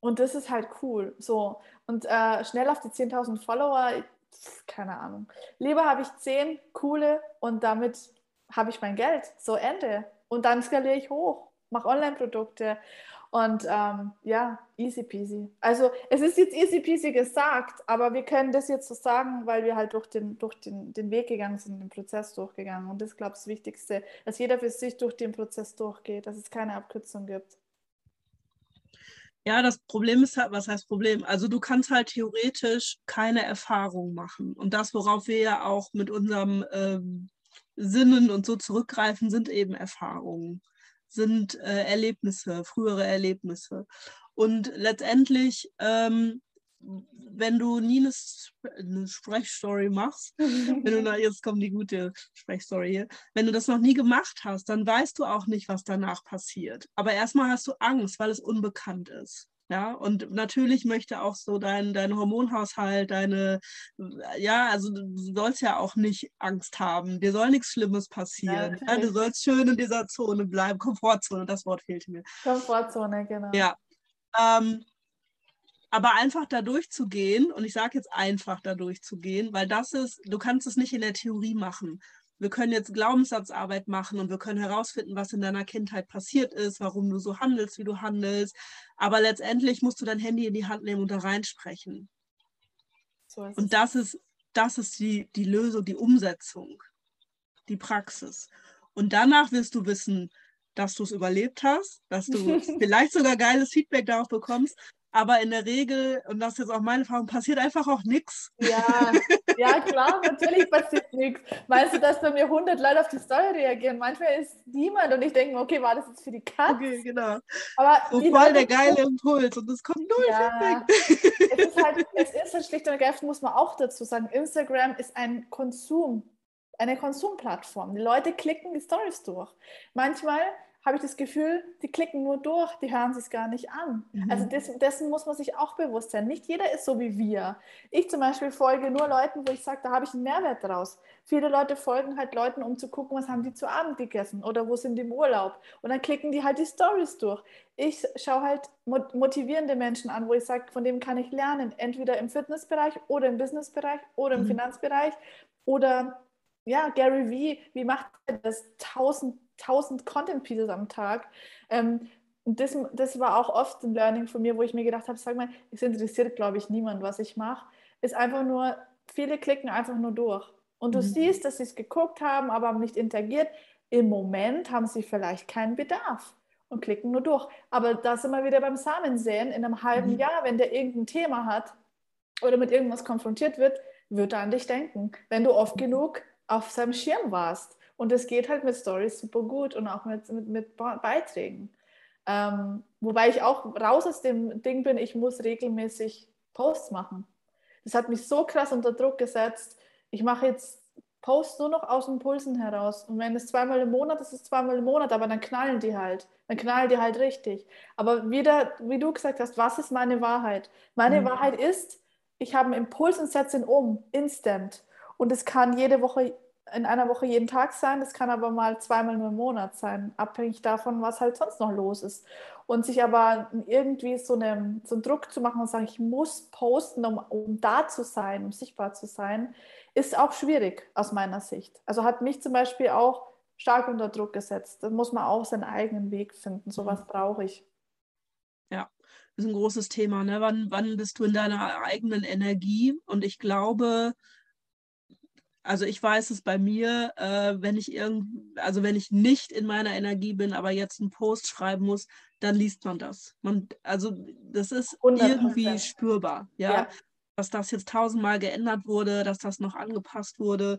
[SPEAKER 1] Und das ist halt cool. So. Und äh, schnell auf die 10.000 Follower, keine Ahnung. Lieber habe ich zehn coole und damit habe ich mein Geld. So Ende. Und dann skaliere ich hoch, mache Online-Produkte. Und ähm, ja, easy peasy. Also es ist jetzt easy peasy gesagt, aber wir können das jetzt so sagen, weil wir halt durch den, durch den, den Weg gegangen sind, den Prozess durchgegangen. Und das glaube ich, das Wichtigste, dass jeder für sich durch den Prozess durchgeht, dass es keine Abkürzung gibt.
[SPEAKER 2] Ja, das Problem ist halt, was heißt Problem? Also du kannst halt theoretisch keine Erfahrung machen. Und das, worauf wir ja auch mit unserem ähm, Sinnen und so zurückgreifen, sind eben Erfahrungen, sind äh, Erlebnisse, frühere Erlebnisse. Und letztendlich ähm, wenn du nie eine, eine Sprechstory machst, wenn du da, jetzt kommt die gute Sprechstory hier, wenn du das noch nie gemacht hast, dann weißt du auch nicht, was danach passiert. Aber erstmal hast du Angst, weil es unbekannt ist. Ja, und natürlich möchte auch so dein, dein Hormonhaushalt, deine, ja, also du sollst ja auch nicht Angst haben. Dir soll nichts Schlimmes passieren. Ja, ja, du sollst schön in dieser Zone bleiben. Komfortzone, das Wort fehlt mir.
[SPEAKER 1] Komfortzone, genau.
[SPEAKER 2] Ja. Ähm, aber einfach da durchzugehen, und ich sage jetzt einfach da durchzugehen, weil das ist, du kannst es nicht in der Theorie machen. Wir können jetzt Glaubenssatzarbeit machen und wir können herausfinden, was in deiner Kindheit passiert ist, warum du so handelst, wie du handelst. Aber letztendlich musst du dein Handy in die Hand nehmen und da reinsprechen. So und das ist, das ist die, die Lösung, die Umsetzung, die Praxis. Und danach wirst du wissen, dass du es überlebt hast, dass du vielleicht sogar geiles Feedback darauf bekommst aber in der Regel, und das ist jetzt auch meine Erfahrung, passiert einfach auch nichts.
[SPEAKER 1] Ja, ja, klar, natürlich passiert nichts. Meinst du, dass bei mir 100 Leute auf die Story reagieren? Manchmal ist niemand und ich denke okay, war das jetzt für die Katze?
[SPEAKER 2] Okay, genau. Aber so voll Leute, der geile Impuls und es kommt null ja,
[SPEAKER 1] es ist halt, es ist halt schlicht und ergreifend, muss man auch dazu sagen, Instagram ist ein Konsum, eine Konsumplattform. Die Leute klicken die Stories durch. Manchmal habe ich das Gefühl, die klicken nur durch, die hören sich gar nicht an. Mhm. Also des, dessen muss man sich auch bewusst sein. Nicht jeder ist so wie wir. Ich zum Beispiel folge nur Leuten, wo ich sage, da habe ich einen Mehrwert draus. Viele Leute folgen halt Leuten, um zu gucken, was haben die zu Abend gegessen oder wo sind die im Urlaub. Und dann klicken die halt die Stories durch. Ich schaue halt motivierende Menschen an, wo ich sage, von dem kann ich lernen, entweder im Fitnessbereich oder im Businessbereich oder im mhm. Finanzbereich oder ja, Gary Vee, wie macht er das? Tausend 1000 Content Pieces am Tag. Ähm, das, das war auch oft ein Learning von mir, wo ich mir gedacht habe, sag mal, es interessiert, glaube ich, niemand, was ich mache. Ist einfach nur, viele klicken einfach nur durch. Und du mhm. siehst, dass sie es geguckt haben, aber haben nicht interagiert. Im Moment haben sie vielleicht keinen Bedarf und klicken nur durch. Aber da sind wir wieder beim Samensehen. In einem halben mhm. Jahr, wenn der irgendein Thema hat oder mit irgendwas konfrontiert wird, wird er an dich denken, wenn du oft mhm. genug auf seinem Schirm warst. Und es geht halt mit Stories super gut und auch mit, mit, mit Beiträgen. Ähm, wobei ich auch raus aus dem Ding bin, ich muss regelmäßig Posts machen. Das hat mich so krass unter Druck gesetzt. Ich mache jetzt Posts nur noch aus Impulsen heraus. Und wenn es zweimal im Monat ist, ist es zweimal im Monat, aber dann knallen die halt. Dann knallen die halt richtig. Aber wieder, wie du gesagt hast, was ist meine Wahrheit? Meine mhm. Wahrheit ist, ich habe einen Impuls und setze ihn um, instant. Und es kann jede Woche in einer Woche jeden Tag sein, das kann aber mal zweimal nur im Monat sein, abhängig davon, was halt sonst noch los ist. Und sich aber irgendwie so, eine, so einen Druck zu machen und sagen, ich muss posten, um, um da zu sein, um sichtbar zu sein, ist auch schwierig aus meiner Sicht. Also hat mich zum Beispiel auch stark unter Druck gesetzt. Da muss man auch seinen eigenen Weg finden. So was brauche ich.
[SPEAKER 2] Ja, das ist ein großes Thema. Ne? Wann, wann bist du in deiner eigenen Energie? Und ich glaube, also ich weiß es bei mir, äh, wenn ich irgend, also wenn ich nicht in meiner Energie bin, aber jetzt einen Post schreiben muss, dann liest man das. Man, also das ist 100%. irgendwie spürbar, ja? ja? Dass das jetzt tausendmal geändert wurde, dass das noch angepasst wurde.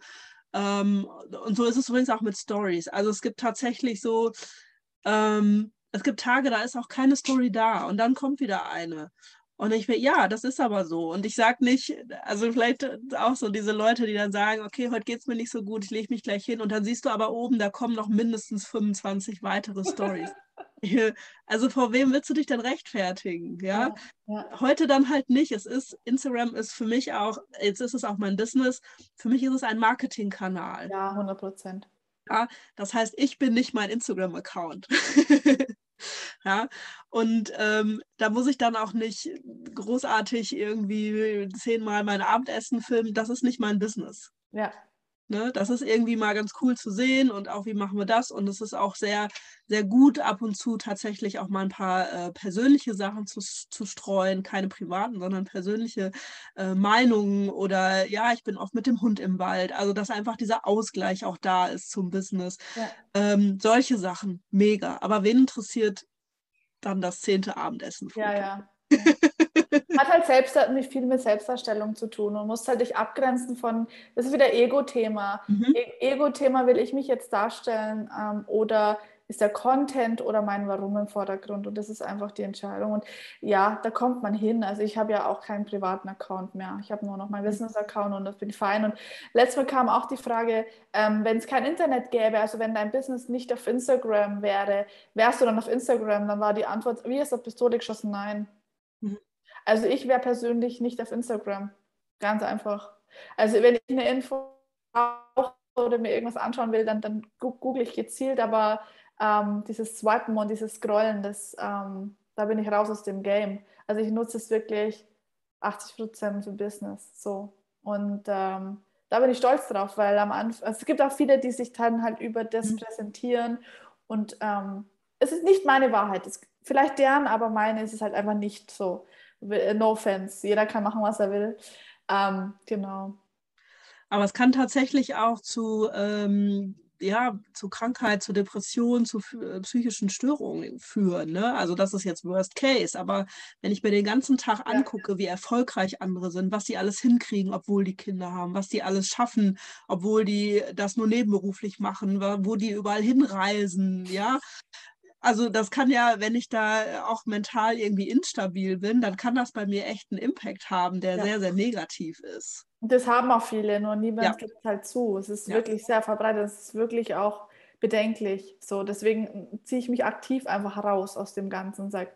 [SPEAKER 2] Ähm, und so ist es übrigens auch mit Stories. Also es gibt tatsächlich so, ähm, es gibt Tage, da ist auch keine Story da und dann kommt wieder eine. Und ich will, ja, das ist aber so. Und ich sage nicht, also vielleicht auch so diese Leute, die dann sagen, okay, heute geht es mir nicht so gut, ich lege mich gleich hin. Und dann siehst du aber oben, da kommen noch mindestens 25 weitere Stories. also vor wem willst du dich denn rechtfertigen? Ja? Ja, ja? Heute dann halt nicht. Es ist, Instagram ist für mich auch, jetzt ist es auch mein Business, für mich ist es ein Marketingkanal.
[SPEAKER 1] Ja, 100 Prozent.
[SPEAKER 2] Ja, das heißt, ich bin nicht mein Instagram-Account. Ja, und ähm, da muss ich dann auch nicht großartig irgendwie zehnmal mein Abendessen filmen. Das ist nicht mein Business.
[SPEAKER 1] Ja.
[SPEAKER 2] Ne, das ist irgendwie mal ganz cool zu sehen und auch wie machen wir das. Und es ist auch sehr, sehr gut, ab und zu tatsächlich auch mal ein paar äh, persönliche Sachen zu, zu streuen, keine privaten, sondern persönliche äh, Meinungen oder ja, ich bin oft mit dem Hund im Wald. Also, dass einfach dieser Ausgleich auch da ist zum Business. Ja. Ähm, solche Sachen, mega. Aber wen interessiert dann das zehnte Abendessen?
[SPEAKER 1] Ja, ja. Hat halt selbst nicht viel mit Selbstdarstellung zu tun und muss halt dich abgrenzen von, das ist wieder Ego-Thema. Mhm. E Ego-Thema, will ich mich jetzt darstellen ähm, oder ist der Content oder mein Warum im Vordergrund und das ist einfach die Entscheidung und ja, da kommt man hin. Also ich habe ja auch keinen privaten Account mehr. Ich habe nur noch meinen Business-Account und das bin fein. Und letztes Mal kam auch die Frage, ähm, wenn es kein Internet gäbe, also wenn dein Business nicht auf Instagram wäre, wärst du dann auf Instagram? Dann war die Antwort, wie ist der Pistole geschossen? Nein. Mhm. Also ich wäre persönlich nicht auf Instagram. Ganz einfach. Also wenn ich eine Info brauche oder mir irgendwas anschauen will, dann, dann google ich gezielt, aber ähm, dieses Swipen und dieses Scrollen, das, ähm, da bin ich raus aus dem Game. Also ich nutze es wirklich 80 Prozent für Business. So. Und ähm, da bin ich stolz drauf, weil am Anfang, also es gibt auch viele, die sich dann halt über das mhm. präsentieren und ähm, es ist nicht meine Wahrheit. Es, vielleicht deren, aber meine ist es halt einfach nicht so. No offense. Jeder kann machen, was er will. Ähm, genau.
[SPEAKER 2] Aber es kann tatsächlich auch zu, ähm, ja, zu Krankheit, zu Depression, zu äh, psychischen Störungen führen. Ne? Also das ist jetzt Worst Case. Aber wenn ich mir den ganzen Tag ja. angucke, wie erfolgreich andere sind, was sie alles hinkriegen, obwohl die Kinder haben, was die alles schaffen, obwohl die das nur nebenberuflich machen, wo die überall hinreisen, ja, also das kann ja, wenn ich da auch mental irgendwie instabil bin, dann kann das bei mir echt einen Impact haben, der ja. sehr, sehr negativ ist.
[SPEAKER 1] Das haben auch viele, nur niemand ja. gibt halt zu. Es ist ja. wirklich sehr verbreitet, es ist wirklich auch bedenklich. So, deswegen ziehe ich mich aktiv einfach raus aus dem Ganzen und sage,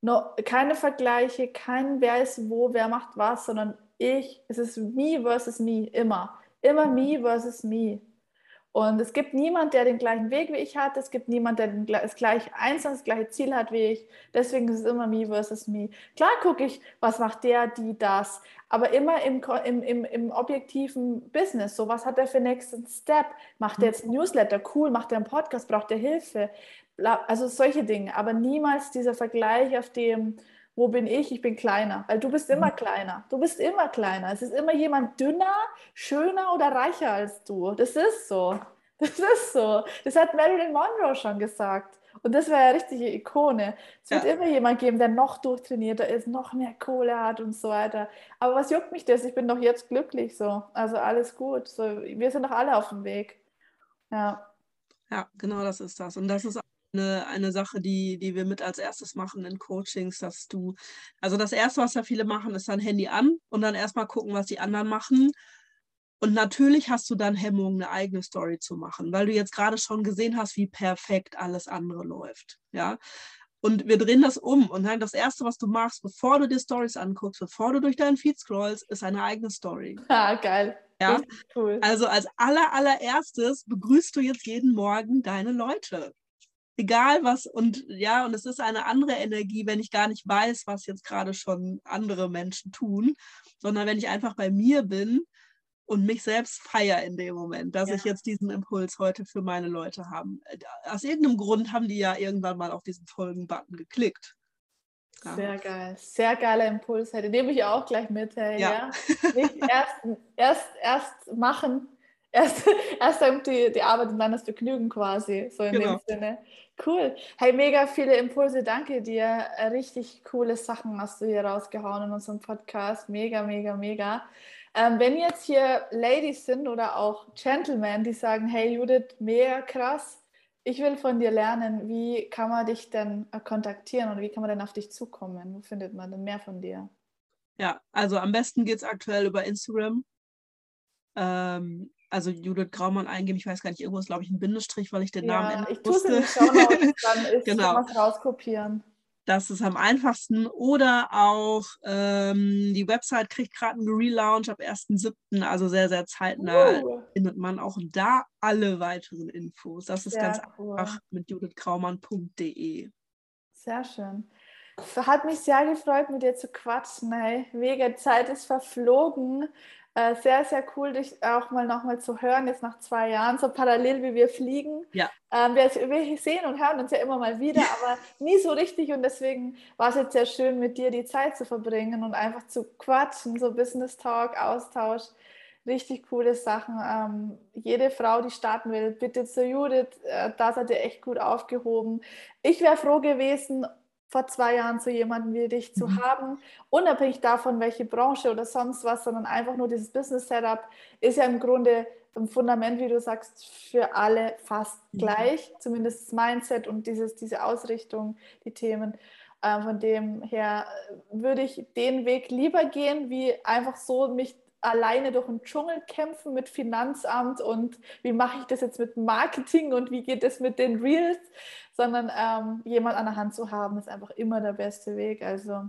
[SPEAKER 1] no, keine Vergleiche, kein wer ist wo, wer macht was, sondern ich, es ist me versus me, immer. Immer me versus me. Und es gibt niemand, der den gleichen Weg wie ich hat. Es gibt niemand, der das gleiche Eins das gleiche Ziel hat wie ich. Deswegen ist es immer me versus me. Klar gucke ich, was macht der, die, das. Aber immer im, im, im, im objektiven Business. So, was hat er für nächsten Step? Macht er jetzt ein Newsletter? Cool. Macht er einen Podcast? Braucht er Hilfe? Also solche Dinge. Aber niemals dieser Vergleich auf dem, wo bin ich? Ich bin kleiner. Weil du bist immer mhm. kleiner. Du bist immer kleiner. Es ist immer jemand dünner, schöner oder reicher als du. Das ist so. Das ist so. Das hat Marilyn Monroe schon gesagt. Und das wäre eine richtige Ikone. Es wird ja. immer jemand geben, der noch durchtrainierter ist, noch mehr Kohle hat und so weiter. Aber was juckt mich das? Ich bin doch jetzt glücklich so. Also alles gut. So, wir sind doch alle auf dem Weg. Ja.
[SPEAKER 2] Ja, genau das ist das. Und das ist eine, eine Sache, die, die wir mit als erstes machen in Coachings, dass du, also das erste, was ja viele machen, ist dann Handy an und dann erstmal gucken, was die anderen machen. Und natürlich hast du dann Hemmung, eine eigene Story zu machen, weil du jetzt gerade schon gesehen hast, wie perfekt alles andere läuft. Ja. Und wir drehen das um. Und dann das Erste, was du machst, bevor du dir Stories anguckst, bevor du durch deinen Feed scrollst, ist eine eigene Story.
[SPEAKER 1] Ah, geil.
[SPEAKER 2] Ja. Cool. Also als aller, allererstes begrüßt du jetzt jeden Morgen deine Leute egal was und ja, und es ist eine andere Energie, wenn ich gar nicht weiß, was jetzt gerade schon andere Menschen tun, sondern wenn ich einfach bei mir bin und mich selbst feiere in dem Moment, dass ja. ich jetzt diesen Impuls heute für meine Leute habe. Aus irgendeinem Grund haben die ja irgendwann mal auf diesen Folgen-Button geklickt.
[SPEAKER 1] Ja. Sehr geil, sehr geiler Impuls. Den nehme ich auch gleich mit. Hey, ja. ja. Nicht erst, erst, erst machen, erst, erst die, die Arbeit und dann das Vergnügen quasi, so in genau. dem Sinne. Cool. Hey, mega viele Impulse. Danke dir. Äh, richtig coole Sachen hast du hier rausgehauen in unserem Podcast. Mega, mega, mega. Ähm, wenn jetzt hier Ladies sind oder auch Gentlemen, die sagen, hey Judith, mega krass, ich will von dir lernen, wie kann man dich denn äh, kontaktieren oder wie kann man denn auf dich zukommen? Wo findet man denn mehr von dir?
[SPEAKER 2] Ja, also am besten geht es aktuell über Instagram. Ähm, also Judith Graumann eingeben. Ich weiß gar nicht, irgendwo ist, glaube ich, ein Bindestrich, weil ich den ja, Namen ändern ich musste. Ich tue es in die dann ist genau. was rauskopieren. Das ist am einfachsten. Oder auch ähm, die Website kriegt gerade einen Relaunch ab 1.7., also sehr, sehr zeitnah. Uh. Findet man auch da alle weiteren Infos. Das ist sehr ganz cool. einfach mit judithgraumann.de.
[SPEAKER 1] Sehr schön. Hat mich sehr gefreut, mit dir zu quatschen. Hey, mega Zeit ist verflogen. Äh, sehr, sehr cool, dich auch mal nochmal zu hören, jetzt nach zwei Jahren, so parallel wie wir fliegen. Ja. Ähm, wir, wir, sehen und hören uns ja immer mal wieder, aber nie so richtig und deswegen war es jetzt sehr schön, mit dir die Zeit zu verbringen und einfach zu quatschen, so Business Talk, Austausch. Richtig coole Sachen. Ähm, jede Frau, die starten will, bitte zu Judith, äh, da seid ihr echt gut aufgehoben. Ich wäre froh gewesen, vor zwei Jahren zu jemandem wie dich zu mhm. haben, unabhängig davon, welche Branche oder sonst was, sondern einfach nur dieses Business-Setup ist ja im Grunde ein Fundament, wie du sagst, für alle fast gleich, zumindest das Mindset und dieses, diese Ausrichtung, die Themen. Äh, von dem her würde ich den Weg lieber gehen, wie einfach so mich alleine durch den Dschungel kämpfen mit Finanzamt und wie mache ich das jetzt mit Marketing und wie geht es mit den Reels, sondern ähm, jemand an der Hand zu haben, ist einfach immer der beste Weg. Also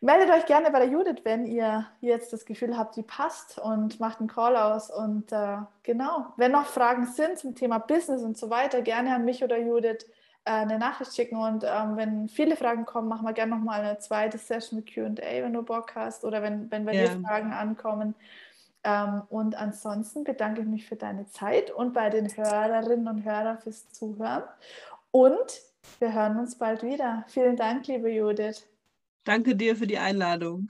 [SPEAKER 1] meldet euch gerne bei der Judith, wenn ihr jetzt das Gefühl habt, die passt und macht einen Call aus. Und äh, genau, wenn noch Fragen sind zum Thema Business und so weiter, gerne an mich oder Judith eine Nachricht schicken und ähm, wenn viele Fragen kommen, machen wir gerne nochmal eine zweite Session mit QA, wenn du Bock hast oder wenn, wenn bei ja. dir Fragen ankommen. Ähm, und ansonsten bedanke ich mich für deine Zeit und bei den Hörerinnen und Hörern fürs Zuhören. Und wir hören uns bald wieder. Vielen Dank, liebe Judith.
[SPEAKER 2] Danke dir für die Einladung.